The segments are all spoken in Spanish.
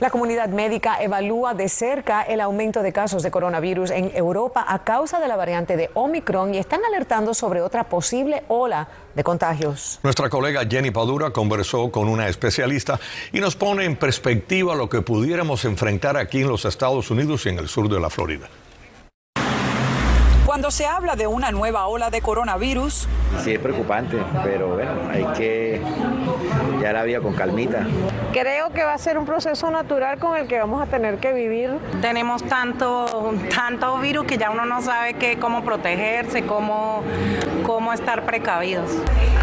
La comunidad médica evalúa de cerca el aumento de casos de coronavirus en Europa a causa de la variante de Omicron y están alertando sobre otra posible ola de contagios. Nuestra colega Jenny Padura conversó con una especialista y nos pone en perspectiva lo que pudiéramos enfrentar aquí en los Estados Unidos y en el sur de la Florida. Cuando se habla de una nueva ola de coronavirus, sí es preocupante, pero bueno, hay que ya la vida con calmita. Creo que va a ser un proceso natural con el que vamos a tener que vivir. Tenemos tanto, tanto virus que ya uno no sabe qué, cómo protegerse, cómo, cómo estar precavidos.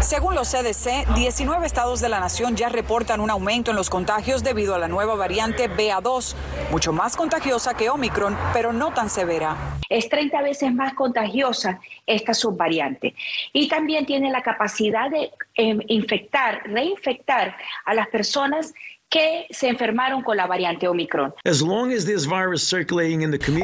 Según los CDC, 19 estados de la nación ya reportan un aumento en los contagios debido a la nueva variante BA2, mucho más contagiosa que Omicron, pero no tan severa. Es 30 veces más contagiosa esta subvariante y también tiene la capacidad de eh, infectar, reinfectar a las personas que se enfermaron con la variante Omicron. El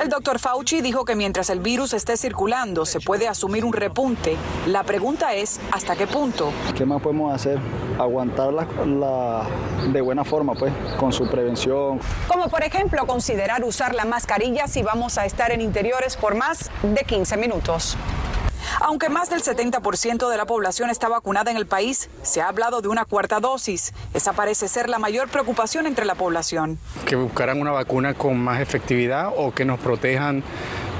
doctor Fauci dijo que mientras el virus esté circulando se puede asumir un repunte. La pregunta es, ¿hasta qué punto? ¿Qué más podemos hacer? Aguantarla la, de buena forma, pues, con su prevención. Como por ejemplo considerar usar la mascarilla si vamos a estar en interiores por más de 15 minutos. Aunque más del 70% de la población está vacunada en el país, se ha hablado de una cuarta dosis. Esa parece ser la mayor preocupación entre la población. Que buscaran una vacuna con más efectividad o que nos protejan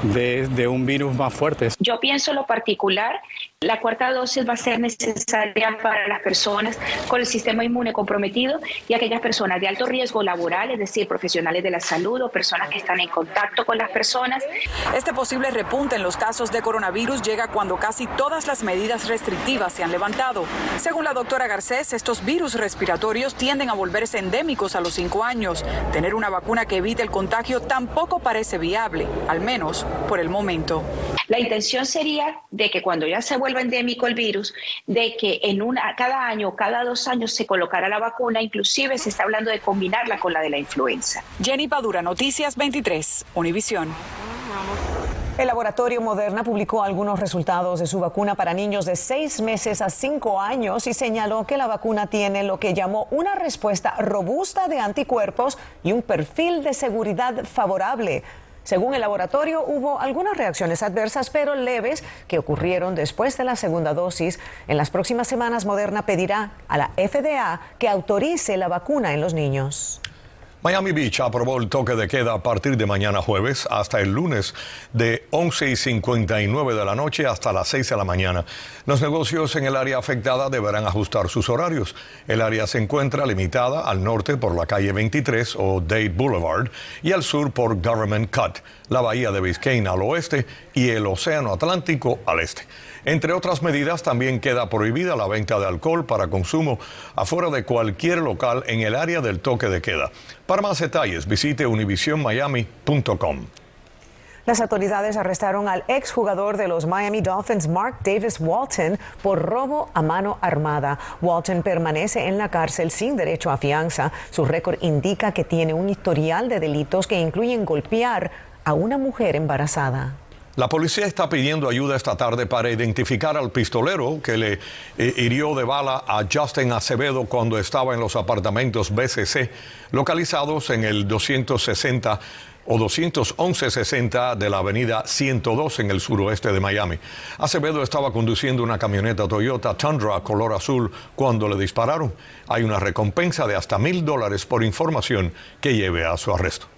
de, un virus más fuerte. Yo pienso en lo particular, la cuarta dosis va a ser necesaria para las personas con el sistema inmune comprometido y aquellas personas de alto riesgo laboral, es decir, profesionales de la salud o personas que están en contacto con las personas. Este posible repunte en los casos de coronavirus llega cuando casi todas las medidas restrictivas se han levantado. Según la doctora Garcés, estos virus respiratorios tienden a volverse endémicos a los cinco años. Tener una vacuna que evite el contagio tampoco parece viable, al menos por el momento. La intención sería de que cuando ya se vuelva endémico el virus, de que en una, cada año o cada dos años se colocara la vacuna, inclusive se está hablando de combinarla con la de la influenza. Jenny Padura, Noticias 23, Univisión. El laboratorio Moderna publicó algunos resultados de su vacuna para niños de seis meses a cinco años y señaló que la vacuna tiene lo que llamó una respuesta robusta de anticuerpos y un perfil de seguridad favorable. Según el laboratorio, hubo algunas reacciones adversas, pero leves, que ocurrieron después de la segunda dosis. En las próximas semanas, Moderna pedirá a la FDA que autorice la vacuna en los niños. Miami Beach aprobó el toque de queda a partir de mañana jueves hasta el lunes de 11 y 59 de la noche hasta las 6 de la mañana. Los negocios en el área afectada deberán ajustar sus horarios. El área se encuentra limitada al norte por la calle 23 o Dade Boulevard y al sur por Government Cut, la bahía de Biscayne al oeste y el Océano Atlántico al este. Entre otras medidas, también queda prohibida la venta de alcohol para consumo afuera de cualquier local en el área del toque de queda. Para más detalles, visite univisionmiami.com. Las autoridades arrestaron al exjugador de los Miami Dolphins, Mark Davis Walton, por robo a mano armada. Walton permanece en la cárcel sin derecho a fianza. Su récord indica que tiene un historial de delitos que incluyen golpear a una mujer embarazada. La policía está pidiendo ayuda esta tarde para identificar al pistolero que le eh, hirió de bala a Justin Acevedo cuando estaba en los apartamentos BCC, localizados en el 260 o 211-60 de la avenida 102 en el suroeste de Miami. Acevedo estaba conduciendo una camioneta Toyota Tundra color azul cuando le dispararon. Hay una recompensa de hasta mil dólares por información que lleve a su arresto.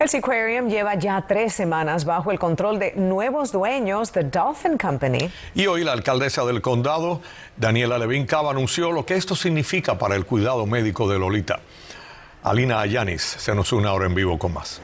El Seaquarium lleva ya tres semanas bajo el control de nuevos dueños, The Dolphin Company. Y hoy la alcaldesa del condado, Daniela Levin Cava, anunció lo que esto significa para el cuidado médico de Lolita. Alina Ayanis se nos une ahora en vivo con más.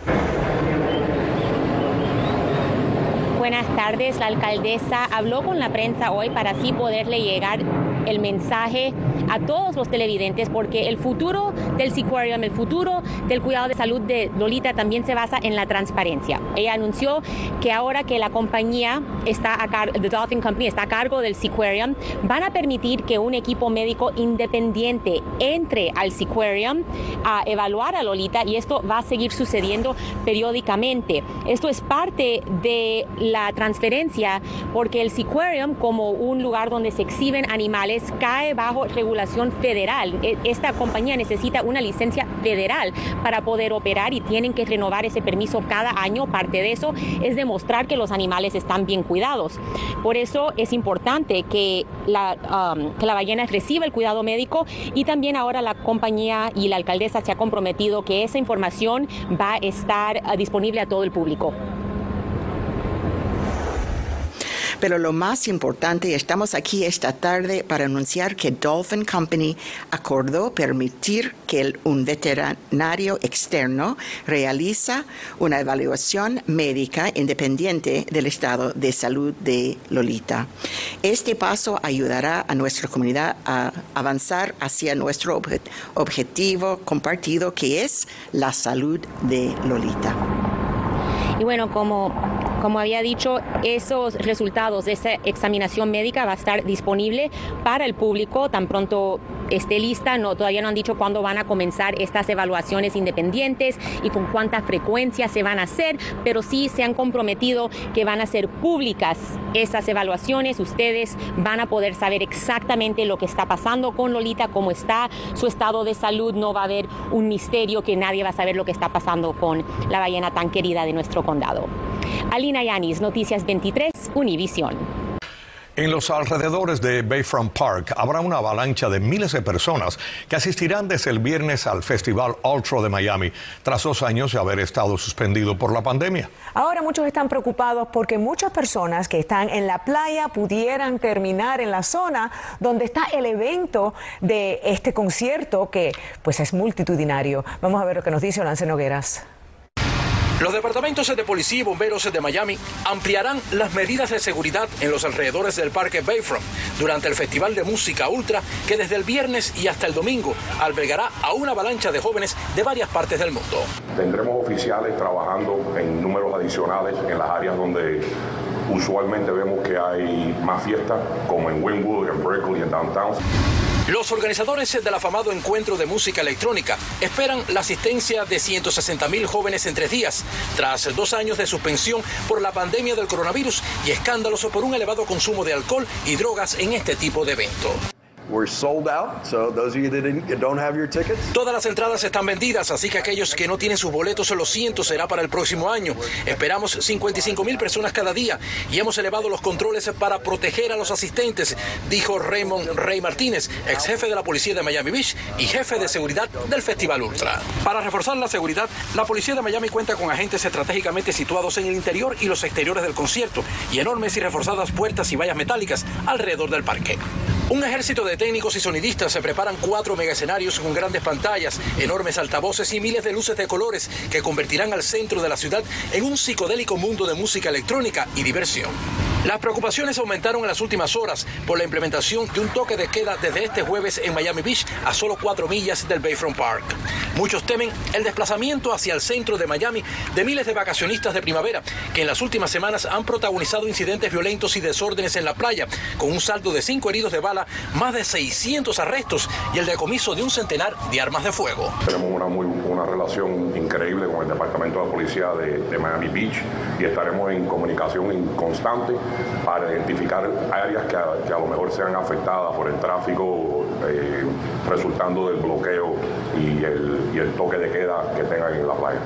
Buenas tardes. La alcaldesa habló con la prensa hoy para así poderle llegar el mensaje a todos los televidentes porque el futuro del Seaquarium, el futuro del cuidado de salud de Lolita también se basa en la transparencia. Ella anunció que ahora que la compañía está a cargo, The Dolphin Company está a cargo del Seaquarium, van a permitir que un equipo médico independiente entre al Seaquarium a evaluar a Lolita y esto va a seguir sucediendo periódicamente. Esto es parte de la transferencia porque el Seaquarium como un lugar donde se exhiben animales cae bajo regulación federal. E, esta compañía necesita una licencia federal para poder operar y tienen que renovar ese permiso cada año. Parte de eso es demostrar que los animales están bien cuidados. Por eso es importante que la, um, que la ballena reciba el cuidado médico y también ahora la compañía y la alcaldesa se ha comprometido que esa información va a estar uh, disponible a todo el público. Pero lo más importante, estamos aquí esta tarde para anunciar que Dolphin Company acordó permitir que un veterinario externo realiza una evaluación médica independiente del estado de salud de Lolita. Este paso ayudará a nuestra comunidad a avanzar hacia nuestro objetivo compartido que es la salud de Lolita. Y bueno, como, como había dicho, esos resultados de esa examinación médica va a estar disponible para el público tan pronto esté lista. No, todavía no han dicho cuándo van a comenzar estas evaluaciones independientes y con cuánta frecuencia se van a hacer, pero sí se han comprometido que van a ser públicas esas evaluaciones. Ustedes van a poder saber exactamente lo que está pasando con Lolita, cómo está su estado de salud. No va a haber un misterio que nadie va a saber lo que está pasando con la ballena tan querida de nuestro condado. Alina Yanis, Noticias 23, Univisión. En los alrededores de Bayfront Park habrá una avalancha de miles de personas que asistirán desde el viernes al Festival Ultra de Miami, tras dos años de haber estado suspendido por la pandemia. Ahora muchos están preocupados porque muchas personas que están en la playa pudieran terminar en la zona donde está el evento de este concierto que pues es multitudinario. Vamos a ver lo que nos dice Olance Nogueras. Los departamentos de policía y bomberos de Miami ampliarán las medidas de seguridad en los alrededores del parque Bayfront durante el Festival de Música Ultra que desde el viernes y hasta el domingo albergará a una avalancha de jóvenes de varias partes del mundo. Tendremos oficiales trabajando en números adicionales en las áreas donde usualmente vemos que hay más fiestas, como en Wynwood, en Berkeley, en Downtown. Los organizadores del afamado encuentro de música electrónica esperan la asistencia de 160 mil jóvenes en tres días, tras dos años de suspensión por la pandemia del coronavirus y escándalos por un elevado consumo de alcohol y drogas en este tipo de evento. Todas las entradas están vendidas, así que aquellos que no tienen sus boletos, lo siento, será para el próximo año. Esperamos 55 mil personas cada día y hemos elevado los controles para proteger a los asistentes, dijo Raymond Rey Martínez, ex jefe de la policía de Miami Beach y jefe de seguridad del Festival Ultra. Para reforzar la seguridad, la policía de Miami cuenta con agentes estratégicamente situados en el interior y los exteriores del concierto y enormes y reforzadas puertas y vallas metálicas alrededor del parque. Un ejército de técnicos y sonidistas se preparan cuatro mega escenarios con grandes pantallas, enormes altavoces y miles de luces de colores que convertirán al centro de la ciudad en un psicodélico mundo de música electrónica y diversión. Las preocupaciones aumentaron en las últimas horas por la implementación de un toque de queda desde este jueves en Miami Beach a solo cuatro millas del Bayfront Park. Muchos temen el desplazamiento hacia el centro de Miami de miles de vacacionistas de primavera que en las últimas semanas han protagonizado incidentes violentos y desórdenes en la playa, con un saldo de cinco heridos de bala, más de 600 arrestos y el decomiso de un centenar de armas de fuego. Tenemos una, muy, una relación increíble con el Departamento de Policía de, de Miami Beach y estaremos en comunicación constante para identificar áreas que a, lo mejor sean afectadas por el tráfico eh, resultando del bloqueo y el, y el toque de queda que tengan en la playa.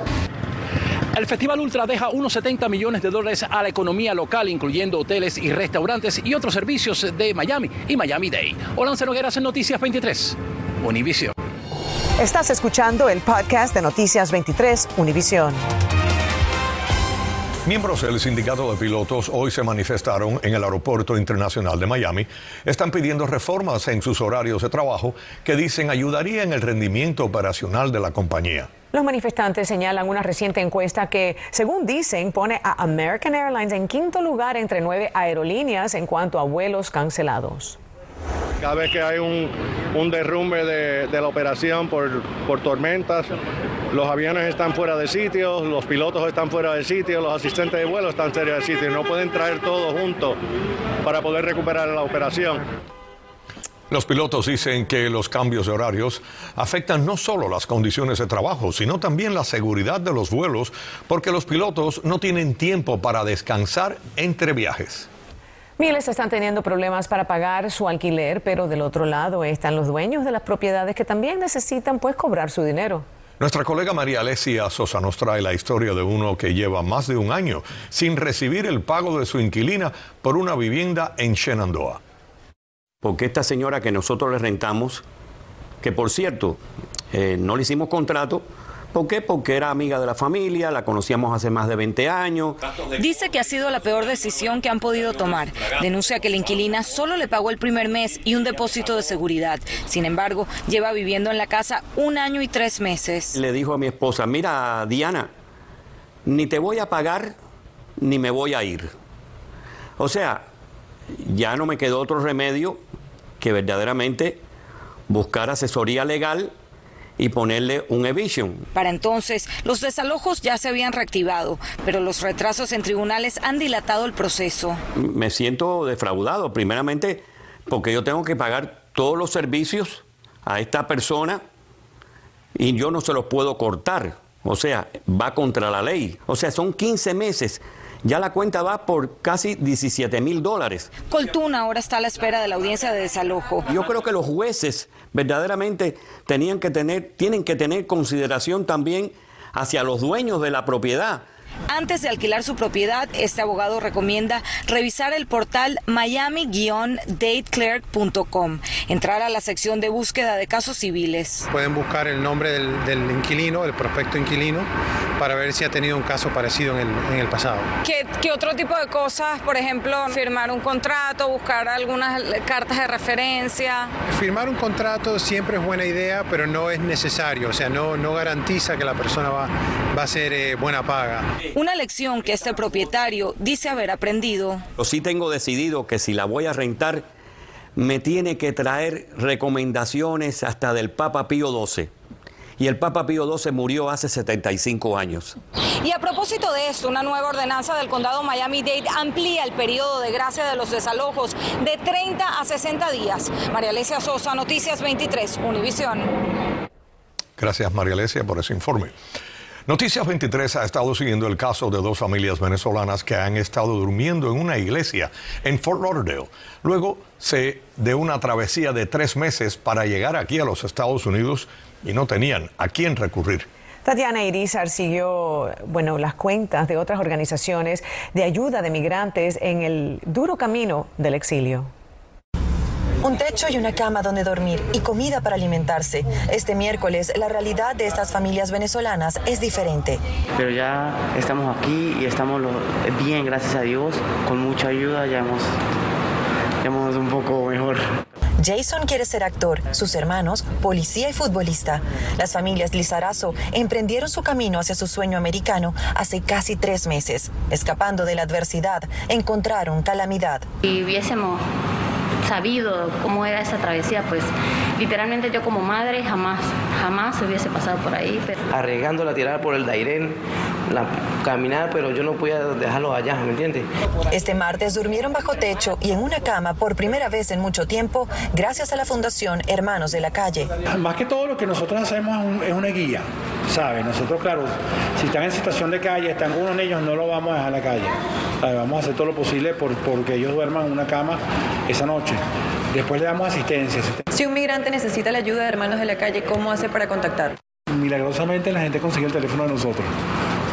El Festival Ultra deja unos 70 millones de dólares a la economía local, incluyendo hoteles y restaurantes y otros servicios de Miami y Miami Day. Olance Nogueras en Noticias 23, Univision. Estás escuchando el podcast de Noticias 23, Univision. Miembros del sindicato de pilotos hoy se manifestaron en el Aeropuerto Internacional de Miami. Están pidiendo reformas en sus horarios de trabajo que dicen ayudarían el rendimiento operacional de la compañía. Los manifestantes señalan una reciente encuesta que, según dicen, pone a American Airlines en quinto lugar entre nueve aerolíneas en cuanto a vuelos cancelados. Cada vez que hay un, derrumbe de, la operación por, por tormentas, los aviones están fuera de sitio, los pilotos están fuera de sitio, los asistentes de vuelo están fuera de sitio. No pueden traer todo junto para poder recuperar la operación. Los pilotos dicen que los cambios de horarios afectan no solo las condiciones de trabajo, sino también la seguridad de los vuelos, porque los pilotos no tienen tiempo para descansar entre viajes. Miles están teniendo problemas para pagar su alquiler, pero del otro lado están los dueños de las propiedades que también necesitan pues cobrar su dinero. Nuestra colega María Alesia Sosa nos trae la historia de uno que lleva más de un año sin recibir el pago de su inquilina por una vivienda en Shenandoah porque esta señora que nosotros le rentamos, que por cierto, eh, no le hicimos contrato, ¿Por qué? Porque era amiga de la familia, la conocíamos hace más de 20 años. Dice que ha sido la peor decisión que han podido tomar. Denuncia que la inquilina solo le pagó el primer mes y un depósito de seguridad. Sin embargo, lleva viviendo en la casa un año y tres meses. Le dijo a mi esposa, mira, Diana, ni te voy a pagar ni me voy a ir. O sea, ya no me quedó otro remedio que verdaderamente buscar asesoría legal y ponerle un eviction. Para entonces, los desalojos ya se habían reactivado, pero los retrasos en tribunales han dilatado el proceso. Me siento defraudado, primeramente porque yo tengo que pagar todos los servicios a esta persona y yo no se los puedo cortar. O sea, va contra la ley. O sea, son 15 meses ya la cuenta va por casi 17 mil dólares. Coltuna ahora está a la espera de la audiencia de desalojo. Yo creo que los jueces verdaderamente tenían que tener, tienen que tener consideración también hacia los dueños de la propiedad antes de alquilar su propiedad, este abogado recomienda revisar el portal miami-dateclerk.com, entrar a la sección de búsqueda de casos civiles. Pueden buscar el nombre del, inquilino, el prospecto inquilino, para ver si ha tenido un caso parecido en el, pasado. ¿Qué, ¿Qué, otro tipo de cosas? Por ejemplo, firmar un contrato, buscar algunas cartas de referencia. Firmar un contrato siempre es buena idea, pero no es necesario, o sea, no, no garantiza que la persona va, va a ser eh, buena paga. Una lección que este propietario dice haber aprendido. Yo sí tengo decidido que si la voy a rentar, me tiene que traer recomendaciones hasta del Papa Pío XII y el Papa Pío XII murió hace 75 años. Y a propósito de esto, una nueva ordenanza del condado Miami-Dade amplía el periodo de gracia de los desalojos de 30 a 60 días. María Alesia Sosa, Noticias 23, Univisión. Gracias María Alesia por ese informe. Noticias 23 ha estado siguiendo el caso de dos familias venezolanas que han estado durmiendo en una iglesia en Fort Lauderdale. Luego se de una travesía de tres meses para llegar aquí a los Estados Unidos y no tenían a quién recurrir. Tatiana Irizar siguió, bueno, las cuentas de otras organizaciones de ayuda de migrantes en el duro camino del exilio. Un techo y una cama donde dormir y comida para alimentarse. Este miércoles la realidad de estas familias venezolanas es diferente. Pero ya estamos aquí y estamos bien, gracias a Dios. Con mucha ayuda ya hemos, ya hemos un poco mejor. Jason quiere ser actor, sus hermanos, policía y futbolista. Las familias Lizarazo emprendieron su camino hacia su sueño americano hace casi tres meses. Escapando de la adversidad, encontraron calamidad. Si hubiésemos sabido cómo era esa travesía, pues literalmente yo como madre jamás, jamás hubiese pasado por ahí. Pero... Arriesgando la tirada por el Dairén, la, caminar, pero yo no podía dejarlo allá, ¿me entiendes? Este martes durmieron bajo techo y en una cama por primera vez en mucho tiempo, gracias a la Fundación Hermanos de la Calle. Más que todo lo que nosotros hacemos es una guía, ¿sabes? Nosotros, claro, si están en situación de calle, están con uno de ellos, no lo vamos a dejar a la calle. Vamos a hacer todo lo posible por, porque ellos duerman en una cama esa noche. Después le damos asistencia. Si un migrante necesita la ayuda de hermanos de la calle, ¿cómo hae para contactar? Milagrosamente la gente consigue el teléfono de nosotros.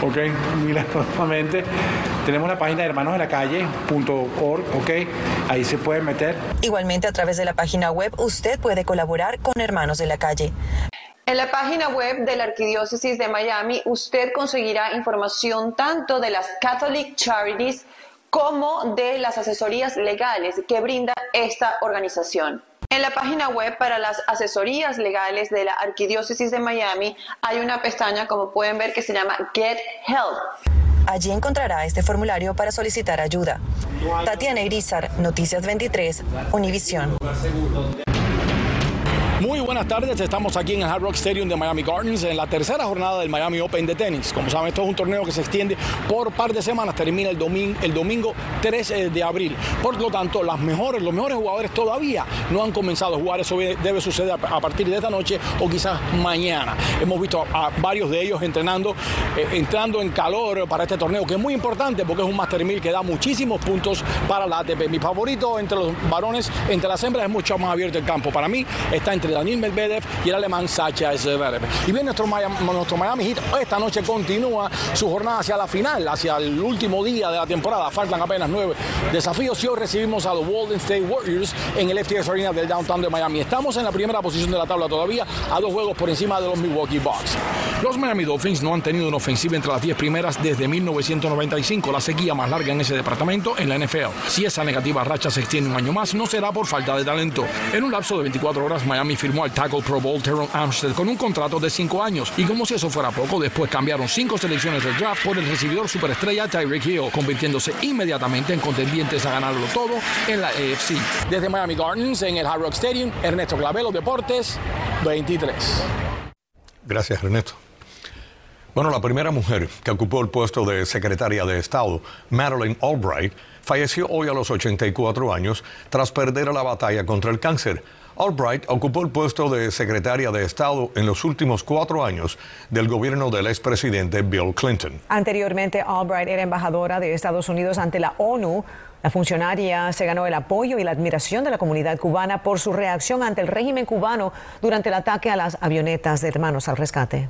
Ok, milagrosamente tenemos la página de hermanos de la calle.org, ok, ahí se puede meter. Igualmente a través de la página web usted puede colaborar con Hermanos de la Calle. En la página web de la Arquidiócesis de Miami usted conseguirá información tanto de las Catholic Charities como de las asesorías legales que brinda esta organización. En la página web para las asesorías legales de la Arquidiócesis de Miami hay una pestaña, como pueden ver, que se llama Get Help. Allí encontrará este formulario para solicitar ayuda. Tatiana Irizar, Noticias 23, Univisión. Muy buenas tardes, estamos aquí en el Hard Rock Stadium de Miami Gardens en la tercera jornada del Miami Open de tenis. Como saben, esto es un torneo que se extiende por par de semanas, termina el domingo, el domingo 3 eh, de abril. Por lo tanto, las mejores, los mejores jugadores todavía no han comenzado a jugar. Eso debe suceder a partir de esta noche o quizás mañana. Hemos visto a varios de ellos entrenando, eh, entrando en calor para este torneo, que es muy importante porque es un Master 1000 que da muchísimos puntos para la ATP. Mi favorito entre los varones, entre las hembras, es mucho más abierto el campo. Para mí está entre Daniel Medvedev y el alemán Sacha Zverev. Y bien, nuestro Miami, nuestro Miami Heat esta noche continúa su jornada hacia la final, hacia el último día de la temporada. Faltan apenas nueve desafíos y hoy recibimos a los Golden State Warriors en el FTX Arena del downtown de Miami. Estamos en la primera posición de la tabla todavía, a dos juegos por encima de los Milwaukee Bucks. Los Miami Dolphins no han tenido una ofensiva entre las 10 primeras desde 1995, la sequía más larga en ese departamento en la NFL. Si esa negativa racha se extiende un año más, no será por falta de talento. En un lapso de 24 horas, Miami firmó al tackle Pro Bowl Teron Armstead con un contrato de 5 años. Y como si eso fuera poco, después cambiaron 5 selecciones del draft por el recibidor superestrella Tyreek Hill, convirtiéndose inmediatamente en contendientes a ganarlo todo en la AFC. Desde Miami Gardens, en el Hard Rock Stadium, Ernesto Clavelo, Deportes 23. Gracias, Ernesto. Bueno, la primera mujer que ocupó el puesto de secretaria de Estado, Madeleine Albright, falleció hoy a los 84 años tras perder la batalla contra el cáncer. Albright ocupó el puesto de secretaria de Estado en los últimos cuatro años del gobierno del expresidente Bill Clinton. Anteriormente, Albright era embajadora de Estados Unidos ante la ONU. La funcionaria se ganó el apoyo y la admiración de la comunidad cubana por su reacción ante el régimen cubano durante el ataque a las avionetas de Hermanos al Rescate.